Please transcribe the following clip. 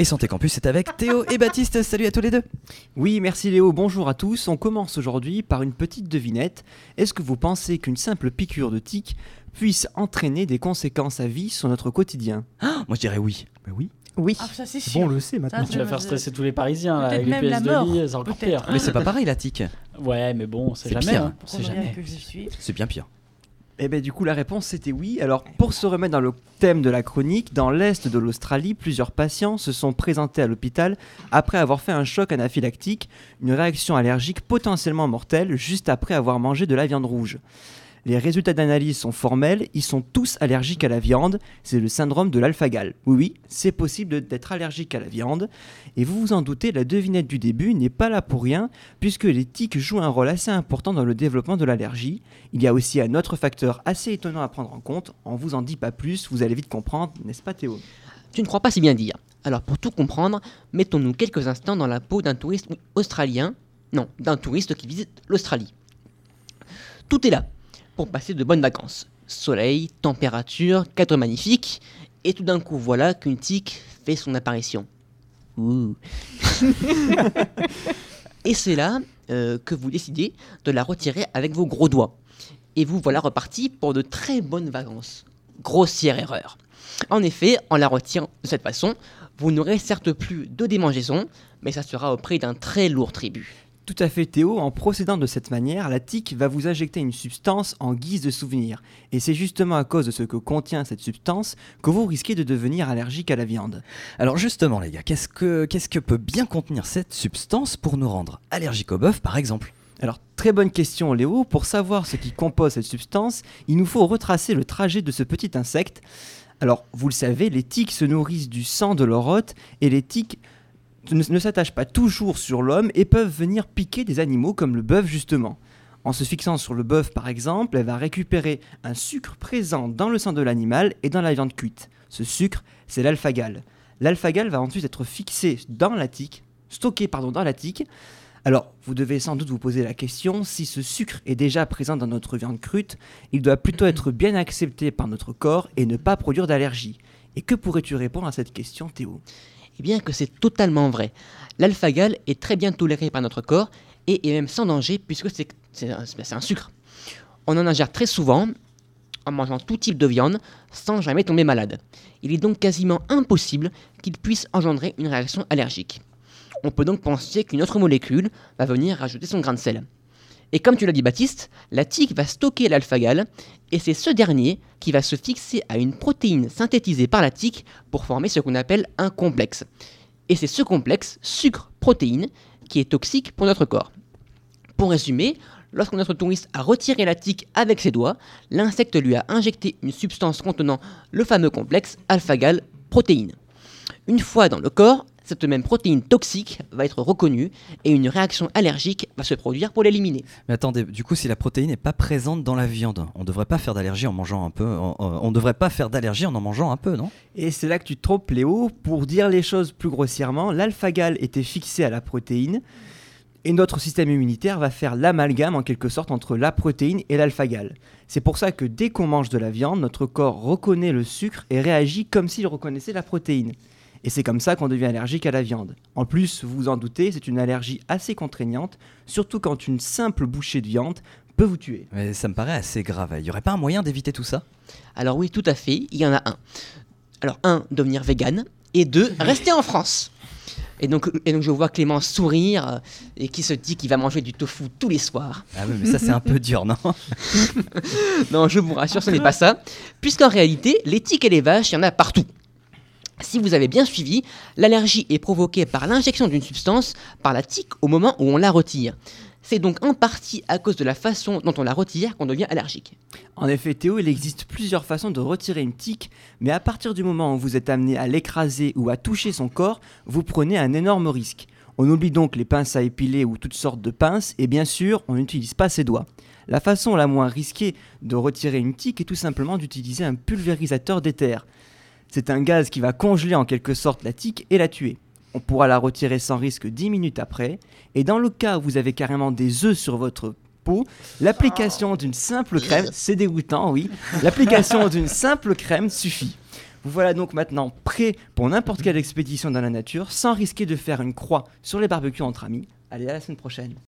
Et Santé Campus c'est avec Théo et Baptiste. Salut à tous les deux. Oui, merci Léo. Bonjour à tous. On commence aujourd'hui par une petite devinette. Est-ce que vous pensez qu'une simple piqûre de tique puisse entraîner des conséquences à vie sur notre quotidien? Moi je dirais oui. Ben oui. Oui. Ah, ça c'est Bon, sûr. on le sait maintenant. Ça, Tu vas faire stresser tous les Parisiens là, avec les même la pièces de mort, lit, c'est encore pire. Mais c'est pas pareil la tique. Ouais, mais bon, c'est C'est jamais. pire. hein. C'est jamais. que je suis. C'est bien pire. Eh bien, du coup, la réponse c'était oui. Alors, pour se remettre dans le thème de la chronique, dans l'est de l'Australie, plusieurs patients se sont présentés à l'hôpital après avoir fait un choc anaphylactique, une réaction allergique potentiellement mortelle juste après avoir mangé de la viande rouge. Les résultats d'analyse sont formels, ils sont tous allergiques à la viande, c'est le syndrome de l'alpha-gal. Oui, oui, c'est possible d'être allergique à la viande. Et vous vous en doutez, la devinette du début n'est pas là pour rien, puisque les tiques jouent un rôle assez important dans le développement de l'allergie. Il y a aussi un autre facteur assez étonnant à prendre en compte, on vous en dit pas plus, vous allez vite comprendre, n'est-ce pas Théo? Tu ne crois pas si bien dire. Alors pour tout comprendre, mettons-nous quelques instants dans la peau d'un touriste australien, non, d'un touriste qui visite l'Australie. Tout est là pour passer de bonnes vacances. Soleil, température, cadre magnifique, et tout d'un coup voilà qu'une tique fait son apparition. Ouh. et c'est là euh, que vous décidez de la retirer avec vos gros doigts. Et vous voilà reparti pour de très bonnes vacances. Grossière erreur. En effet, en la retirant de cette façon, vous n'aurez certes plus de démangeaison, mais ça sera au prix d'un très lourd tribut. Tout à fait Théo, en procédant de cette manière, la tique va vous injecter une substance en guise de souvenir. Et c'est justement à cause de ce que contient cette substance que vous risquez de devenir allergique à la viande. Alors justement les gars, qu'est-ce que, qu'est-ce que peut bien contenir cette substance pour nous rendre allergiques au bœuf par exemple? Alors, très bonne question Léo, pour savoir ce qui compose cette substance, il nous faut retracer le trajet de ce petit insecte. Alors, vous le savez, les tiques se nourrissent du sang de leur hôte et les tiques ne, s'attachent pas toujours sur l'homme et peuvent venir piquer des animaux comme le bœuf justement. En se fixant sur le bœuf par exemple, elle va récupérer un sucre présent dans le sang de l'animal et dans la viande cuite. Ce sucre, c'est l'alpha-gal. L'alpha-gal va ensuite être fixé dans la tique, stocké pardon, dans la tique. Alors, vous devez sans doute vous poser la question, si ce sucre est déjà présent dans notre viande crute, il doit plutôt être bien accepté par notre corps et ne pas produire d'allergie. Et que pourrais-tu répondre à cette question, Théo? Eh bien que c'est totalement vrai. L'alpha-gal est très bien toléré par notre corps et est même sans danger puisque c'est un sucre. On en ingère très souvent en mangeant tout type de viande sans jamais tomber malade. Il est donc quasiment impossible qu'il puisse engendrer une réaction allergique. On peut donc penser qu'une autre molécule va venir rajouter son grain de sel. Et comme tu l'as dit Baptiste, la tique va stocker l'alpha-gal et c'est ce dernier qui va se fixer à une protéine synthétisée par la tique pour former ce qu'on appelle un complexe. Et c'est ce complexe, sucre-protéine, qui est toxique pour notre corps. Pour résumer, lorsque notre touriste a retiré la tique avec ses doigts, l'insecte lui a injecté une substance contenant le fameux complexe alpha-gal protéine. Une fois dans le corps, cette même protéine toxique va être reconnue et une réaction allergique va se produire pour l'éliminer. Mais attendez, du coup si la protéine n'est pas présente dans la viande, on devrait pas faire d'allergie en mangeant un peu, on, on- on devrait pas faire d'allergie en en mangeant un peu, non? Et c'est là que tu te trompes, Léo. Pour dire les choses plus grossièrement, l'alpha-gal était fixé à la protéine et notre système immunitaire va faire l'amalgame en quelque sorte entre la protéine et l'alpha-gal. C'est pour ça que dès qu'on mange de la viande, notre corps reconnaît le sucre et réagit comme s'il reconnaissait la protéine. Et c'est comme ça qu'on devient allergique à la viande. En plus, vous vous en doutez, c'est une allergie assez contraignante, surtout quand une simple bouchée de viande peut vous tuer. Mais ça me paraît assez grave. Il y aurait pas un moyen d'éviter tout ça? Alors oui, tout à fait, il y en a un. Alors un, devenir vegan, et deux, rester en France. Et donc, et donc je vois Clément sourire euh, et qui se dit qu'il va manger du tofu tous les soirs. Ah oui, mais ça c'est un peu dur, non Non, je vous rassure, ce n'est pas ça, puisqu'en réalité, les tiques et les vaches, il y en a partout. Si vous avez bien suivi, l'allergie est provoquée par l'injection d'une substance par la tique au moment où on la retire. C'est donc en partie à cause de la façon dont on la retire qu'on devient allergique. En effet, Théo, il existe plusieurs façons de retirer une tique, mais à partir du moment où vous êtes amené à l'écraser ou à toucher son corps, vous prenez un énorme risque. On oublie donc les pinces à épiler ou toutes sortes de pinces, et bien sûr, on n'utilise pas ses doigts. La façon la moins risquée de retirer une tique est tout simplement d'utiliser un pulvérisateur d'éther. C'est un gaz qui va congeler en quelque sorte la tique et la tuer. On pourra la retirer sans risque 10 minutes après, et dans le cas où vous avez carrément des œufs sur votre peau, l'application d'une simple crème, c'est dégoûtant, oui, l'application d'une simple crème suffit. Vous voilà donc maintenant prêt pour n'importe quelle expédition dans la nature sans risquer de faire une croix sur les barbecues entre amis. Allez, à la semaine prochaine.